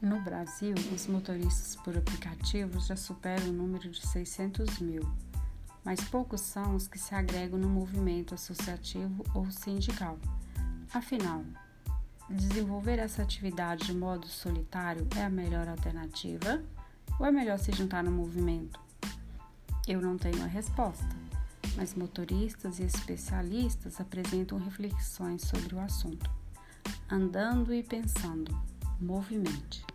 No Brasil, os motoristas por aplicativos já superam o número de 600 mil, mas poucos são os que se agregam no movimento associativo ou sindical. Afinal, desenvolver essa atividade de modo solitário é a melhor alternativa ou é melhor se juntar no movimento? Eu não tenho a resposta, mas motoristas e especialistas apresentam reflexões sobre o assunto. Andando e pensando, movimente.